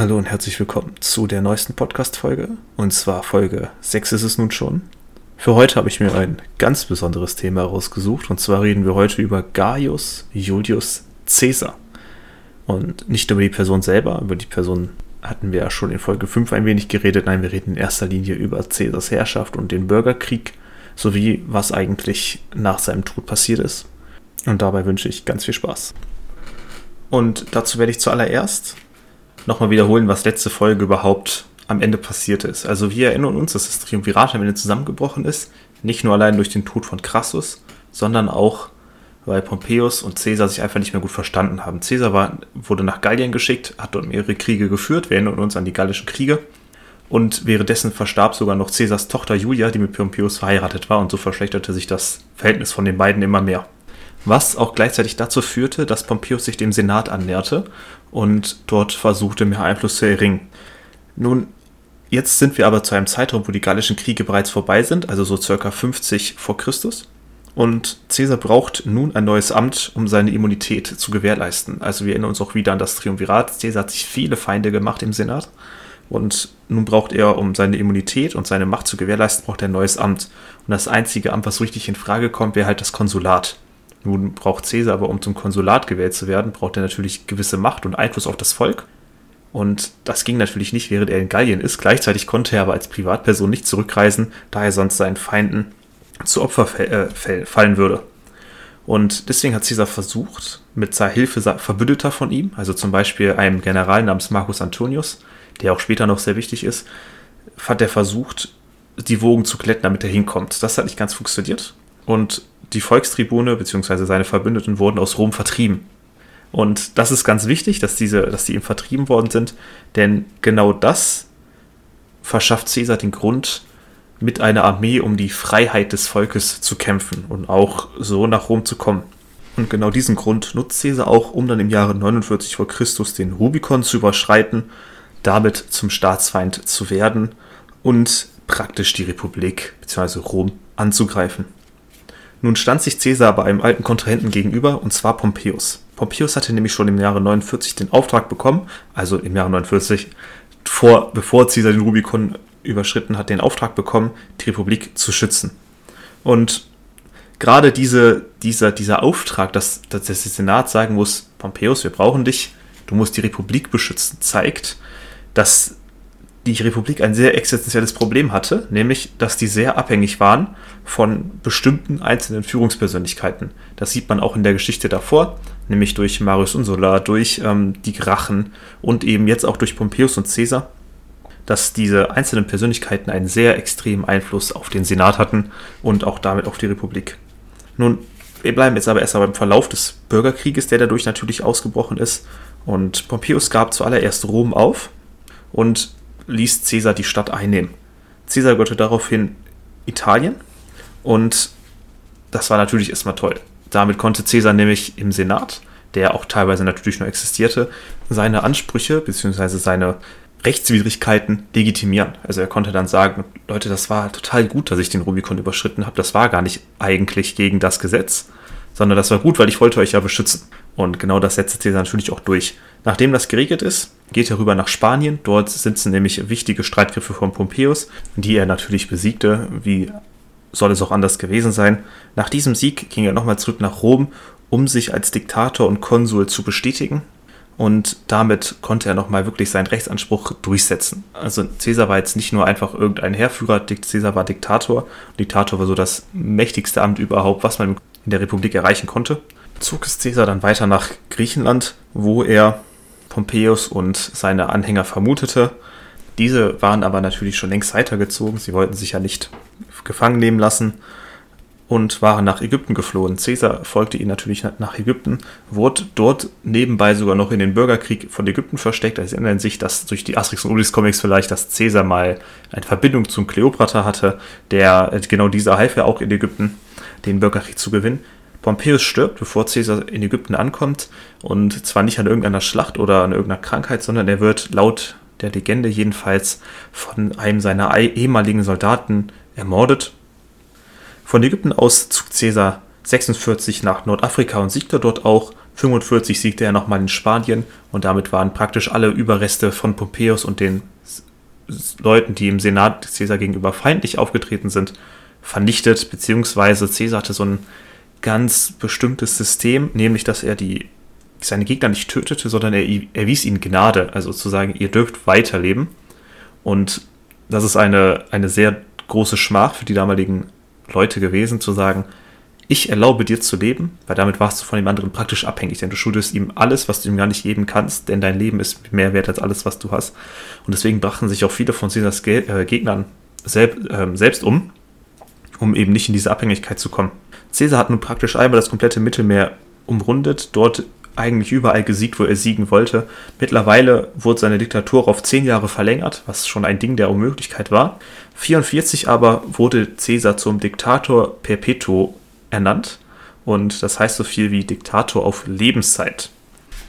Hallo und herzlich willkommen zu der neuesten Podcast-Folge. Und zwar Folge 6 ist es nun schon. Für heute habe ich mir ein ganz besonderes Thema herausgesucht. Und zwar reden wir heute über Gaius Julius Caesar. Und nicht über die Person selber, über die Person hatten wir ja schon in Folge 5 ein wenig geredet. Nein, wir reden in erster Linie über Caesars Herrschaft und den Bürgerkrieg, sowie was eigentlich nach seinem Tod passiert ist. Und dabei wünsche ich ganz viel Spaß. Und dazu werde ich zuallererst nochmal wiederholen, was letzte Folge überhaupt am Ende passiert ist. Also wir erinnern uns, dass das Triumvirat am Ende zusammengebrochen ist. Nicht nur allein durch den Tod von Crassus, sondern auch, weil Pompeius und Caesar sich einfach nicht mehr gut verstanden haben. Caesar war, wurde nach Gallien geschickt, hat dort mehrere Kriege geführt. Wir erinnern uns an die gallischen Kriege. Und währenddessen verstarb sogar noch Caesars Tochter Julia, die mit Pompeius verheiratet war. Und so verschlechterte sich das Verhältnis von den beiden immer mehr was auch gleichzeitig dazu führte, dass Pompeius sich dem Senat annäherte und dort versuchte, mehr Einfluss zu erringen. Nun, jetzt sind wir aber zu einem Zeitraum, wo die gallischen Kriege bereits vorbei sind, also so circa 50 vor Christus. Und Caesar braucht nun ein neues Amt, um seine Immunität zu gewährleisten. Also wir erinnern uns auch wieder an das Triumvirat. Caesar hat sich viele Feinde gemacht im Senat. Und nun braucht er, um seine Immunität und seine Macht zu gewährleisten, braucht er ein neues Amt. Und das einzige Amt, was richtig in Frage kommt, wäre halt das Konsulat. Nun braucht Caesar aber, um zum Konsulat gewählt zu werden, braucht er natürlich gewisse Macht und Einfluss auf das Volk. Und das ging natürlich nicht, während er in Gallien ist. Gleichzeitig konnte er aber als Privatperson nicht zurückreisen, da er sonst seinen Feinden zu Opfer äh, fallen würde. Und deswegen hat Caesar versucht, mit seiner Hilfe Verbündeter von ihm, also zum Beispiel einem General namens Marcus Antonius, der auch später noch sehr wichtig ist, hat er versucht, die Wogen zu glätten, damit er hinkommt. Das hat nicht ganz funktioniert. Und die Volkstribune bzw. seine Verbündeten wurden aus Rom vertrieben. Und das ist ganz wichtig, dass, diese, dass die ihm vertrieben worden sind, denn genau das verschafft Caesar den Grund, mit einer Armee um die Freiheit des Volkes zu kämpfen und auch so nach Rom zu kommen. Und genau diesen Grund nutzt Caesar auch, um dann im Jahre 49 vor Christus den Rubikon zu überschreiten, damit zum Staatsfeind zu werden und praktisch die Republik bzw. Rom anzugreifen. Nun stand sich Caesar aber einem alten Kontrahenten gegenüber, und zwar Pompeius. Pompeius hatte nämlich schon im Jahre 49 den Auftrag bekommen, also im Jahre 49, vor, bevor Caesar den Rubikon überschritten hat, den Auftrag bekommen, die Republik zu schützen. Und gerade diese, dieser, dieser Auftrag, dass, dass der Senat sagen muss, Pompeius, wir brauchen dich, du musst die Republik beschützen, zeigt, dass die Republik ein sehr existenzielles Problem hatte, nämlich, dass die sehr abhängig waren von bestimmten einzelnen Führungspersönlichkeiten. Das sieht man auch in der Geschichte davor, nämlich durch Marius Unsula, durch ähm, die Grachen und eben jetzt auch durch Pompeius und Caesar, dass diese einzelnen Persönlichkeiten einen sehr extremen Einfluss auf den Senat hatten und auch damit auf die Republik. Nun, wir bleiben jetzt aber erst beim Verlauf des Bürgerkrieges, der dadurch natürlich ausgebrochen ist. Und Pompeius gab zuallererst Rom auf und ließ Caesar die Stadt einnehmen. Caesar gehörte daraufhin Italien und das war natürlich erstmal toll. Damit konnte Caesar nämlich im Senat, der auch teilweise natürlich nur existierte, seine Ansprüche bzw. seine Rechtswidrigkeiten legitimieren. Also er konnte dann sagen, Leute, das war total gut, dass ich den Rubikon überschritten habe. Das war gar nicht eigentlich gegen das Gesetz, sondern das war gut, weil ich wollte euch ja beschützen. Und genau das setzte Caesar natürlich auch durch. Nachdem das geregelt ist, geht er rüber nach Spanien. Dort sitzen nämlich wichtige Streitgriffe von Pompeius, die er natürlich besiegte. Wie soll es auch anders gewesen sein? Nach diesem Sieg ging er nochmal zurück nach Rom, um sich als Diktator und Konsul zu bestätigen. Und damit konnte er nochmal wirklich seinen Rechtsanspruch durchsetzen. Also Caesar war jetzt nicht nur einfach irgendein Heerführer, Caesar war Diktator. Diktator war so das mächtigste Amt überhaupt, was man in der Republik erreichen konnte. Zog es Caesar dann weiter nach Griechenland, wo er Pompeius und seine Anhänger vermutete. Diese waren aber natürlich schon längst weitergezogen. Sie wollten sich ja nicht gefangen nehmen lassen und waren nach Ägypten geflohen. Caesar folgte ihnen natürlich nach Ägypten, wurde dort nebenbei sogar noch in den Bürgerkrieg von Ägypten versteckt. Also erinnern sich, dass durch die Asterix und Obelix Comics vielleicht, dass Caesar mal eine Verbindung zum Kleopatra hatte, der genau dieser half ja auch in Ägypten, den Bürgerkrieg zu gewinnen. Pompeius stirbt, bevor Caesar in Ägypten ankommt. Und zwar nicht an irgendeiner Schlacht oder an irgendeiner Krankheit, sondern er wird laut der Legende jedenfalls von einem seiner ehemaligen Soldaten ermordet. Von Ägypten aus zog Caesar 46 nach Nordafrika und siegte dort auch. 45 siegte er nochmal in Spanien und damit waren praktisch alle Überreste von Pompeius und den Leuten, die im Senat Caesar gegenüber feindlich aufgetreten sind, vernichtet, beziehungsweise Caesar hatte so ein ganz bestimmtes System, nämlich dass er die, seine Gegner nicht tötete, sondern er erwies ihnen Gnade, also zu sagen, ihr dürft weiterleben. Und das ist eine, eine sehr große Schmach für die damaligen Leute gewesen, zu sagen, ich erlaube dir zu leben, weil damit warst du von dem anderen praktisch abhängig, denn du schuldest ihm alles, was du ihm gar nicht geben kannst, denn dein Leben ist mehr wert als alles, was du hast. Und deswegen brachten sich auch viele von Caesars Ge äh, Gegnern selb, äh, selbst um, um eben nicht in diese Abhängigkeit zu kommen. Caesar hat nun praktisch einmal das komplette Mittelmeer umrundet, dort eigentlich überall gesiegt, wo er siegen wollte. Mittlerweile wurde seine Diktatur auf zehn Jahre verlängert, was schon ein Ding der Unmöglichkeit war. 44 aber wurde Caesar zum Diktator perpetuo ernannt. Und das heißt so viel wie Diktator auf Lebenszeit.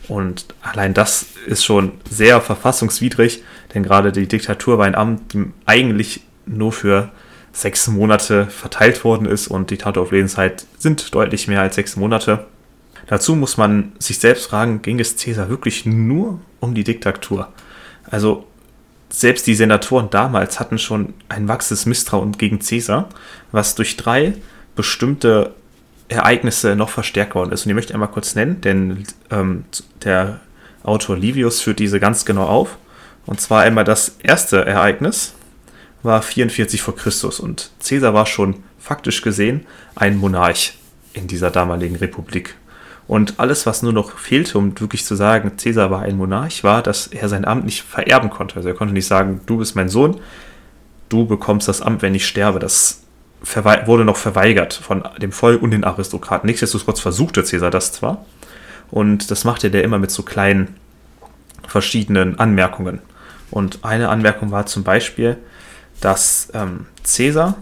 Und allein das ist schon sehr verfassungswidrig, denn gerade die Diktatur war ein Amt, die eigentlich nur für sechs Monate verteilt worden ist und Diktator auf Lebenszeit sind deutlich mehr als sechs Monate. Dazu muss man sich selbst fragen, ging es Cäsar wirklich nur um die Diktatur? Also selbst die Senatoren damals hatten schon ein wachsendes Misstrauen gegen Cäsar, was durch drei bestimmte Ereignisse noch verstärkt worden ist. Und die möchte ich einmal kurz nennen, denn ähm, der Autor Livius führt diese ganz genau auf. Und zwar einmal das erste Ereignis war 44 vor Christus und Caesar war schon faktisch gesehen ein Monarch in dieser damaligen Republik. Und alles, was nur noch fehlte, um wirklich zu sagen, Caesar war ein Monarch, war, dass er sein Amt nicht vererben konnte. Also er konnte nicht sagen, du bist mein Sohn, du bekommst das Amt, wenn ich sterbe. Das wurde noch verweigert von dem Volk und den Aristokraten. Nichtsdestotrotz versuchte Caesar das zwar. Und das machte der immer mit so kleinen verschiedenen Anmerkungen. Und eine Anmerkung war zum Beispiel, dass ähm, Caesar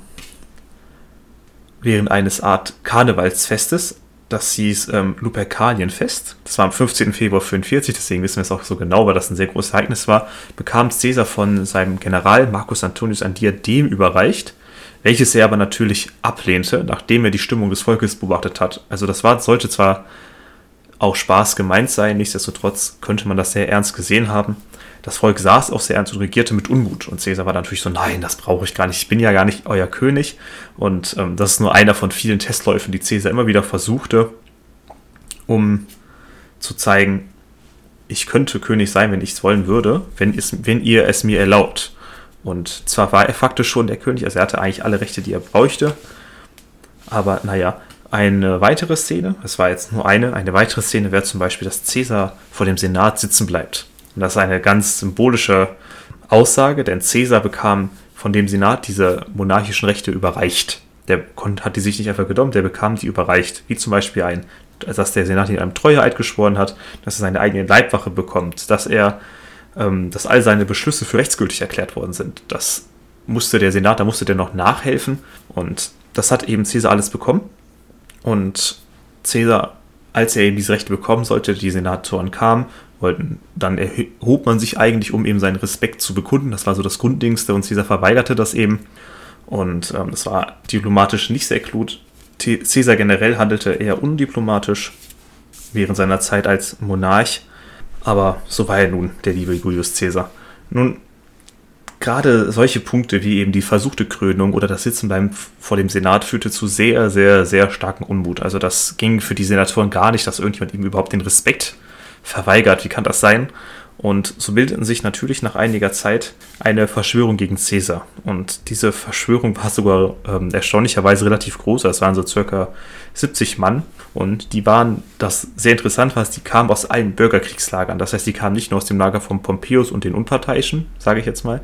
während eines Art Karnevalsfestes, das hieß ähm, Lupercalienfest, das war am 15. Februar 45, deswegen wissen wir es auch so genau, weil das ein sehr großes Ereignis war, bekam Caesar von seinem General Marcus Antonius ein Diadem überreicht, welches er aber natürlich ablehnte, nachdem er die Stimmung des Volkes beobachtet hat. Also das war, sollte zwar auch Spaß gemeint sein, nichtsdestotrotz könnte man das sehr ernst gesehen haben. Das Volk saß auch sehr ernst und regierte mit Unmut. Und Caesar war natürlich so, nein, das brauche ich gar nicht, ich bin ja gar nicht euer König. Und ähm, das ist nur einer von vielen Testläufen, die Caesar immer wieder versuchte, um zu zeigen, ich könnte König sein, wenn ich es wollen würde, wenn, es, wenn ihr es mir erlaubt. Und zwar war er faktisch schon der König, also er hatte eigentlich alle Rechte, die er bräuchte. Aber naja, eine weitere Szene, es war jetzt nur eine, eine weitere Szene wäre zum Beispiel, dass Caesar vor dem Senat sitzen bleibt. Und das ist eine ganz symbolische Aussage, denn Caesar bekam von dem Senat diese monarchischen Rechte überreicht. Der hat die sich nicht einfach genommen, der bekam die überreicht. Wie zum Beispiel ein, dass der Senat ihn einem Treueeid geschworen hat, dass er seine eigene Leibwache bekommt, dass er ähm, dass all seine Beschlüsse für rechtsgültig erklärt worden sind. Das musste der Senat, da musste der noch nachhelfen und das hat eben Caesar alles bekommen. Und Caesar, als er eben diese Rechte bekommen sollte, die Senatoren kamen, wollten, dann erhob man sich eigentlich, um eben seinen Respekt zu bekunden. Das war so das Grunddingste und Caesar verweigerte das eben. Und ähm, das war diplomatisch nicht sehr klug. Caesar generell handelte eher undiplomatisch während seiner Zeit als Monarch aber so war er nun, der liebe Julius Caesar. Nun, gerade solche Punkte wie eben die versuchte Krönung oder das Sitzen beim, vor dem Senat führte zu sehr, sehr, sehr starken Unmut. Also das ging für die Senatoren gar nicht, dass irgendjemand ihm überhaupt den Respekt verweigert. Wie kann das sein? Und so bildeten sich natürlich nach einiger Zeit eine Verschwörung gegen Caesar. Und diese Verschwörung war sogar ähm, erstaunlicherweise relativ groß. Es waren so circa 70 Mann. Und die waren, das sehr interessant war, die kamen aus allen Bürgerkriegslagern. Das heißt, die kamen nicht nur aus dem Lager von Pompeius und den Unparteiischen, sage ich jetzt mal,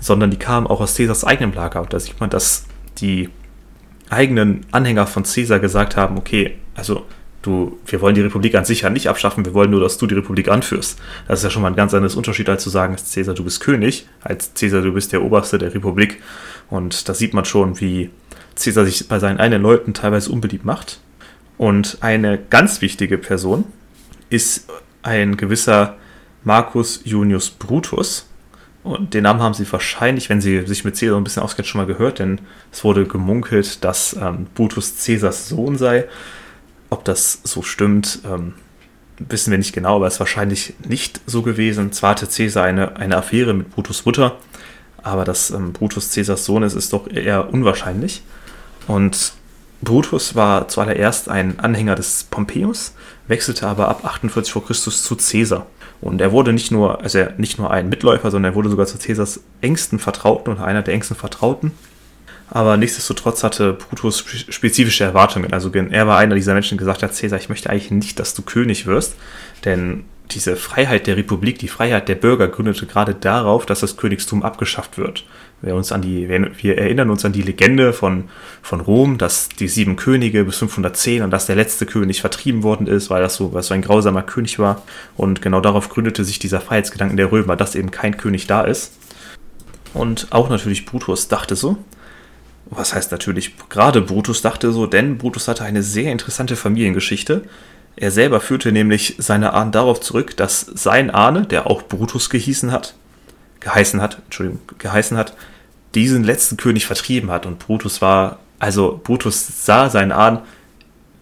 sondern die kamen auch aus Caesars eigenem Lager. Und da sieht man, dass die eigenen Anhänger von Caesar gesagt haben, okay, also du, wir wollen die Republik an sich ja nicht abschaffen, wir wollen nur, dass du die Republik anführst. Das ist ja schon mal ein ganz anderes Unterschied, als zu sagen, Cäsar, du bist König, als Cäsar, du bist der Oberste der Republik. Und da sieht man schon, wie Cäsar sich bei seinen eigenen Leuten teilweise unbeliebt macht. Und eine ganz wichtige Person ist ein gewisser Marcus Junius Brutus. Und den Namen haben Sie wahrscheinlich, wenn Sie sich mit Caesar ein bisschen auskennen, schon mal gehört, denn es wurde gemunkelt, dass ähm, Brutus Caesars Sohn sei. Ob das so stimmt, ähm, wissen wir nicht genau, aber es ist wahrscheinlich nicht so gewesen. Zwar hatte Caesar eine, eine Affäre mit Brutus Mutter, aber dass ähm, Brutus Caesars Sohn ist, ist doch eher unwahrscheinlich. Und Brutus war zuallererst ein Anhänger des Pompeius, wechselte aber ab 48 v. Chr. zu Caesar. Und er wurde nicht nur, also nicht nur ein Mitläufer, sondern er wurde sogar zu Caesars engsten Vertrauten oder einer der engsten Vertrauten. Aber nichtsdestotrotz hatte Brutus spezifische Erwartungen. Also er war einer dieser Menschen, der gesagt hat, Caesar, ich möchte eigentlich nicht, dass du König wirst, denn diese Freiheit der Republik, die Freiheit der Bürger gründete gerade darauf, dass das Königstum abgeschafft wird. Wir, uns an die, wir erinnern uns an die Legende von, von Rom, dass die sieben Könige bis 510 und dass der letzte König vertrieben worden ist, weil das so, weil so ein grausamer König war. Und genau darauf gründete sich dieser Freiheitsgedanken der Römer, dass eben kein König da ist. Und auch natürlich Brutus dachte so. Was heißt natürlich, gerade Brutus dachte so, denn Brutus hatte eine sehr interessante Familiengeschichte. Er selber führte nämlich seine Ahnen darauf zurück, dass sein Ahne, der auch Brutus gehießen hat, geheißen hat, Entschuldigung, geheißen hat, diesen letzten König vertrieben hat. Und Brutus war, also Brutus sah seinen Ahnen,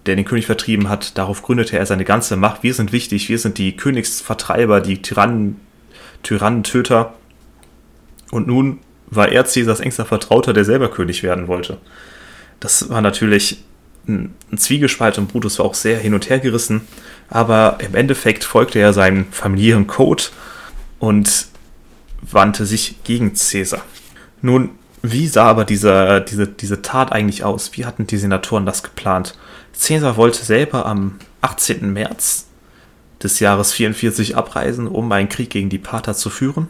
der den König vertrieben hat, darauf gründete er seine ganze Macht. Wir sind wichtig, wir sind die Königsvertreiber, die Tyrannen, Tyrannentöter. Und nun war er Caesars engster Vertrauter, der selber König werden wollte. Das war natürlich ein, Zwiegespalt und Brutus war auch sehr hin und her gerissen, aber im Endeffekt folgte er seinem familiären Code und wandte sich gegen Caesar. Nun, wie sah aber diese, diese, diese Tat eigentlich aus? Wie hatten die Senatoren das geplant? Caesar wollte selber am 18. März des Jahres 44 abreisen, um einen Krieg gegen die Parther zu führen.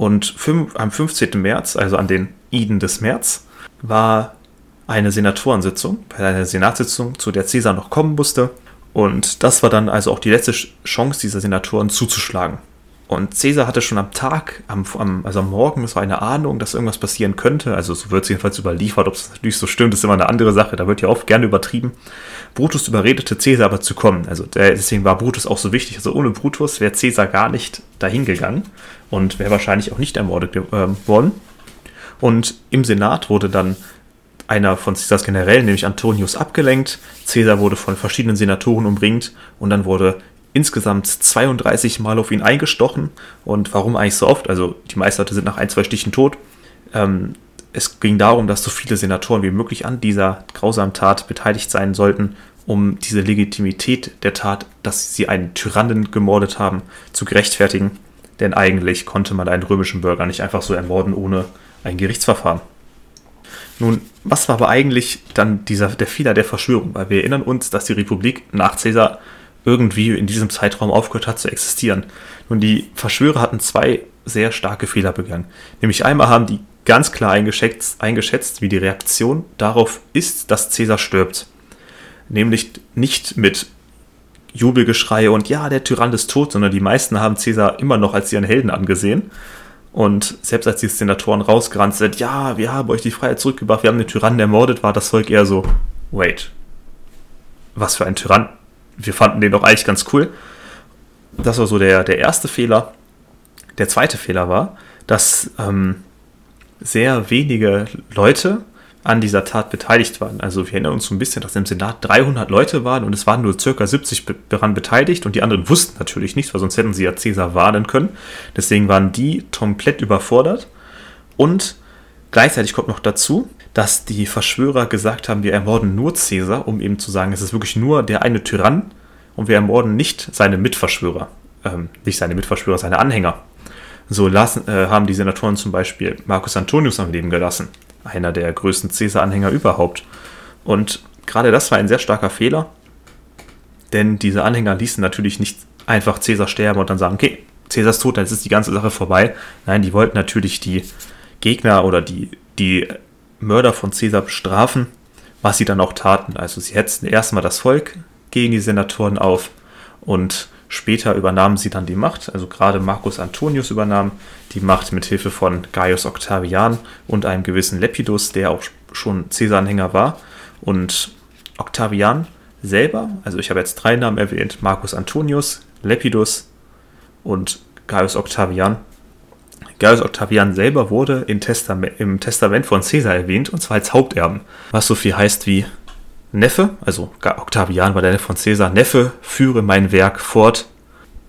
Und am 15. März, also an den Iden des März, war eine Senatorensitzung, eine Senatssitzung, zu der Caesar noch kommen musste. Und das war dann also auch die letzte Chance dieser Senatoren zuzuschlagen. Und Caesar hatte schon am Tag, am, also am Morgen, war eine Ahnung, dass irgendwas passieren könnte. Also so wird es jedenfalls überliefert. Ob es natürlich so stimmt, ist immer eine andere Sache. Da wird ja oft gerne übertrieben. Brutus überredete Caesar aber zu kommen. Also deswegen war Brutus auch so wichtig. Also ohne Brutus wäre Caesar gar nicht dahin gegangen und wäre wahrscheinlich auch nicht ermordet äh, worden. Und im Senat wurde dann einer von Caesars Generälen, nämlich Antonius, abgelenkt. Caesar wurde von verschiedenen Senatoren umringt und dann wurde insgesamt 32 Mal auf ihn eingestochen. Und warum eigentlich so oft? Also die meisten Leute sind nach ein, zwei Stichen tot. Ähm, es ging darum, dass so viele Senatoren wie möglich an dieser grausamen Tat beteiligt sein sollten, um diese Legitimität der Tat, dass sie einen Tyrannen gemordet haben, zu gerechtfertigen. Denn eigentlich konnte man einen römischen Bürger nicht einfach so ermorden ohne ein Gerichtsverfahren. Nun, was war aber eigentlich dann dieser, der Fehler der Verschwörung? Weil wir erinnern uns, dass die Republik nach Caesar irgendwie in diesem Zeitraum aufgehört hat zu existieren. Nun, die Verschwörer hatten zwei sehr starke Fehler begangen. Nämlich einmal haben die ganz klar eingeschätzt, eingeschätzt, wie die Reaktion darauf ist, dass Caesar stirbt. Nämlich nicht mit Jubelgeschrei und ja, der Tyrann ist tot, sondern die meisten haben Caesar immer noch als ihren Helden angesehen und selbst als die Senatoren rausgerannt sind, ja, wir haben euch die Freiheit zurückgebracht, wir haben den Tyrannen ermordet, war das Volk eher so, wait, was für ein Tyrann? Wir fanden den doch eigentlich ganz cool. Das war so der, der erste Fehler. Der zweite Fehler war, dass ähm, sehr wenige Leute an dieser Tat beteiligt waren. Also wir erinnern uns so ein bisschen, dass im Senat 300 Leute waren und es waren nur circa 70 daran beteiligt und die anderen wussten natürlich nichts, weil sonst hätten sie ja Cäsar warnen können. Deswegen waren die komplett überfordert und gleichzeitig kommt noch dazu, dass die Verschwörer gesagt haben, wir ermorden nur Cäsar, um eben zu sagen, es ist wirklich nur der eine Tyrann und wir ermorden nicht seine Mitverschwörer, ähm, nicht seine Mitverschwörer, seine Anhänger. So lassen, äh, haben die Senatoren zum Beispiel Marcus Antonius am Leben gelassen einer der größten Caesar-Anhänger überhaupt. Und gerade das war ein sehr starker Fehler, denn diese Anhänger ließen natürlich nicht einfach Caesar sterben und dann sagen, okay, Caesar ist tot, dann ist die ganze Sache vorbei. Nein, die wollten natürlich die Gegner oder die, die Mörder von Caesar bestrafen, was sie dann auch taten. Also sie hetzten erstmal das Volk gegen die Senatoren auf und Später übernahmen sie dann die Macht, also gerade Marcus Antonius übernahm die Macht mit Hilfe von Gaius Octavian und einem gewissen Lepidus, der auch schon Caesar-Anhänger war. Und Octavian selber, also ich habe jetzt drei Namen erwähnt, Marcus Antonius, Lepidus und Gaius Octavian. Gaius Octavian selber wurde Testament, im Testament von Caesar erwähnt, und zwar als Haupterben, was so viel heißt wie Neffe, also Octavian war der Neffe von Caesar, Neffe, führe mein Werk fort,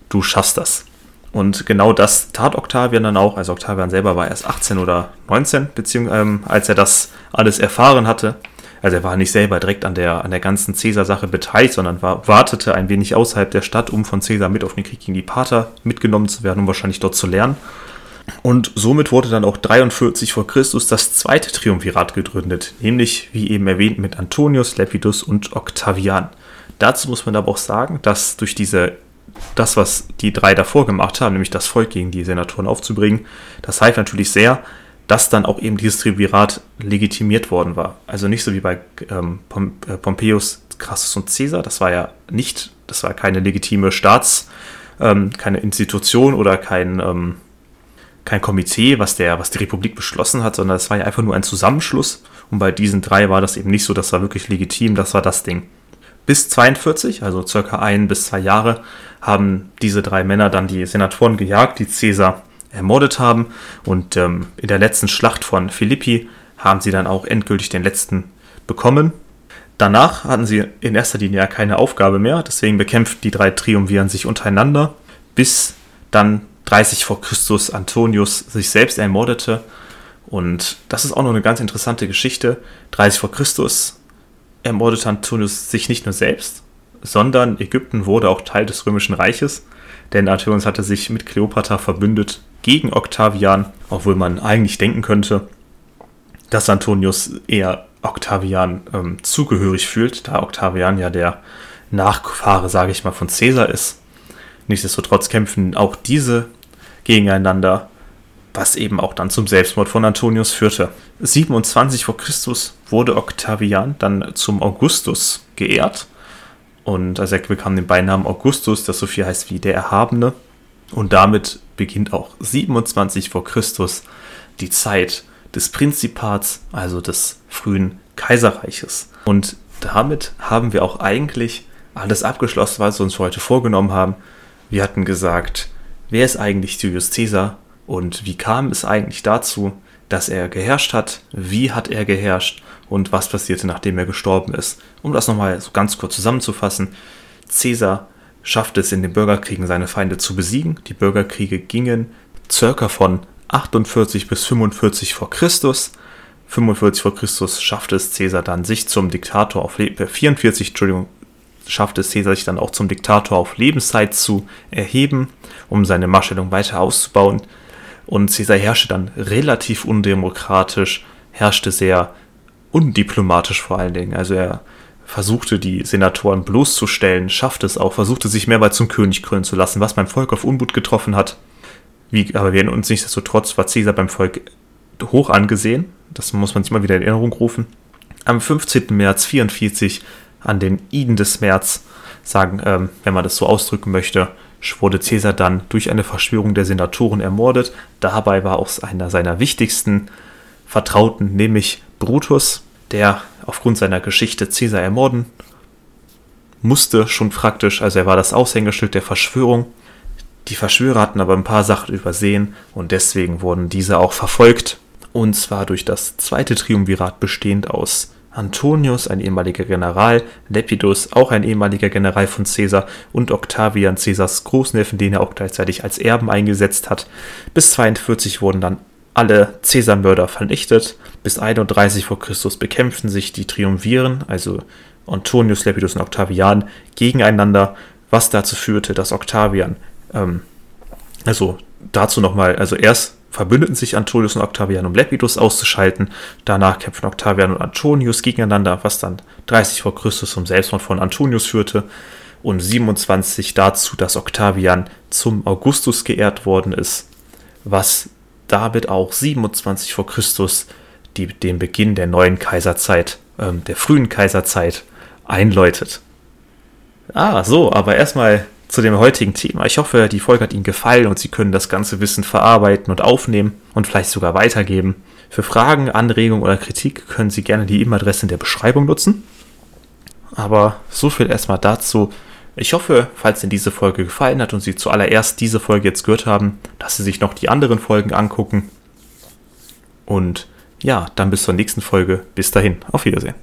du schaffst das. Und genau das tat Octavian dann auch. Also Octavian selber war erst 18 oder 19, beziehungsweise ähm, als er das alles erfahren hatte. Also er war nicht selber direkt an der, an der ganzen Caesar-Sache beteiligt, sondern war, wartete ein wenig außerhalb der Stadt, um von Caesar mit auf den Krieg gegen die Pater mitgenommen zu werden, um wahrscheinlich dort zu lernen. Und somit wurde dann auch 43 vor Christus das zweite Triumvirat gegründet, nämlich, wie eben erwähnt, mit Antonius, Lepidus und Octavian. Dazu muss man aber auch sagen, dass durch diese das, was die drei davor gemacht haben, nämlich das Volk gegen die Senatoren aufzubringen, das half natürlich sehr, dass dann auch eben dieses Triumvirat legitimiert worden war. Also nicht so wie bei ähm, Pom äh, Pompeius, Crassus und Caesar, das war ja nicht, das war keine legitime Staats, ähm, keine Institution oder kein, ähm, kein Komitee, was, der, was die Republik beschlossen hat, sondern es war ja einfach nur ein Zusammenschluss. Und bei diesen drei war das eben nicht so, das war wirklich legitim, das war das Ding. Bis 42, also circa ein bis zwei Jahre, haben diese drei Männer dann die Senatoren gejagt, die Caesar ermordet haben. Und ähm, in der letzten Schlacht von Philippi haben sie dann auch endgültig den letzten bekommen. Danach hatten sie in erster Linie ja keine Aufgabe mehr, deswegen bekämpften die drei Triumviren sich untereinander, bis dann 30 vor Christus Antonius sich selbst ermordete. Und das ist auch noch eine ganz interessante Geschichte. 30 vor Christus ermordete Antonius sich nicht nur selbst, sondern Ägypten wurde auch Teil des Römischen Reiches, denn Antonius hatte sich mit Kleopatra verbündet gegen Octavian, obwohl man eigentlich denken könnte, dass Antonius eher Octavian ähm, zugehörig fühlt, da Octavian ja der Nachfahre, sage ich mal, von Caesar ist. Nichtsdestotrotz kämpfen auch diese gegeneinander, was eben auch dann zum Selbstmord von Antonius führte. 27 vor Christus wurde Octavian dann zum Augustus geehrt und also er bekam den Beinamen Augustus, das so viel heißt wie der Erhabene. Und damit beginnt auch 27 vor Christus die Zeit des Prinzipats, also des frühen Kaiserreiches. Und damit haben wir auch eigentlich alles abgeschlossen, was wir uns heute vorgenommen haben. Wir hatten gesagt, wer ist eigentlich Julius Caesar und wie kam es eigentlich dazu, dass er geherrscht hat, wie hat er geherrscht und was passierte, nachdem er gestorben ist. Um das nochmal so ganz kurz zusammenzufassen, Caesar schaffte es in den Bürgerkriegen, seine Feinde zu besiegen. Die Bürgerkriege gingen circa von 48 bis 45 vor Christus. 45 vor Christus schaffte es Caesar dann, sich zum Diktator auf Le 44, äh, Entschuldigung, schaffte es Caesar sich dann auch zum Diktator auf Lebenszeit zu erheben, um seine Machtstellung weiter auszubauen. Und Caesar herrschte dann relativ undemokratisch, herrschte sehr undiplomatisch vor allen Dingen. Also er versuchte die Senatoren bloßzustellen, schaffte es auch, versuchte sich mehrmals zum König krönen zu lassen, was beim Volk auf Unmut getroffen hat. Wie, aber wir uns nichtsdestotrotz, war Caesar beim Volk hoch angesehen. Das muss man sich mal wieder in Erinnerung rufen. Am 15. März 44, an den Iden des März, sagen, ähm, wenn man das so ausdrücken möchte, wurde Caesar dann durch eine Verschwörung der Senatoren ermordet. Dabei war auch einer seiner wichtigsten Vertrauten, nämlich Brutus, der aufgrund seiner Geschichte Caesar ermorden musste, schon praktisch. Also er war das Aushängeschild der Verschwörung. Die Verschwörer hatten aber ein paar Sachen übersehen und deswegen wurden diese auch verfolgt. Und zwar durch das zweite Triumvirat bestehend aus Antonius, ein ehemaliger General, Lepidus, auch ein ehemaliger General von Caesar und Octavian, Caesars Großneffen, den er auch gleichzeitig als Erben eingesetzt hat. Bis 42 wurden dann alle Caesar-Mörder vernichtet. Bis 31 vor Christus bekämpften sich die Triumviren, also Antonius, Lepidus und Octavian, gegeneinander, was dazu führte, dass Octavian, ähm, also dazu nochmal, also erst verbündeten sich Antonius und Octavian, um Lepidus auszuschalten. Danach kämpften Octavian und Antonius gegeneinander, was dann 30 vor Christus zum Selbstmord von Antonius führte. Und 27 dazu, dass Octavian zum Augustus geehrt worden ist, was damit auch 27 vor Christus die, den Beginn der neuen Kaiserzeit, ähm, der frühen Kaiserzeit einläutet. Ah, so, aber erstmal zu dem heutigen Thema. Ich hoffe, die Folge hat Ihnen gefallen und Sie können das ganze Wissen verarbeiten und aufnehmen und vielleicht sogar weitergeben. Für Fragen, Anregungen oder Kritik können Sie gerne die E-Mail-Adresse in der Beschreibung nutzen. Aber so viel erstmal dazu. Ich hoffe, falls Ihnen diese Folge gefallen hat und Sie zuallererst diese Folge jetzt gehört haben, dass Sie sich noch die anderen Folgen angucken. Und ja, dann bis zur nächsten Folge. Bis dahin. Auf Wiedersehen.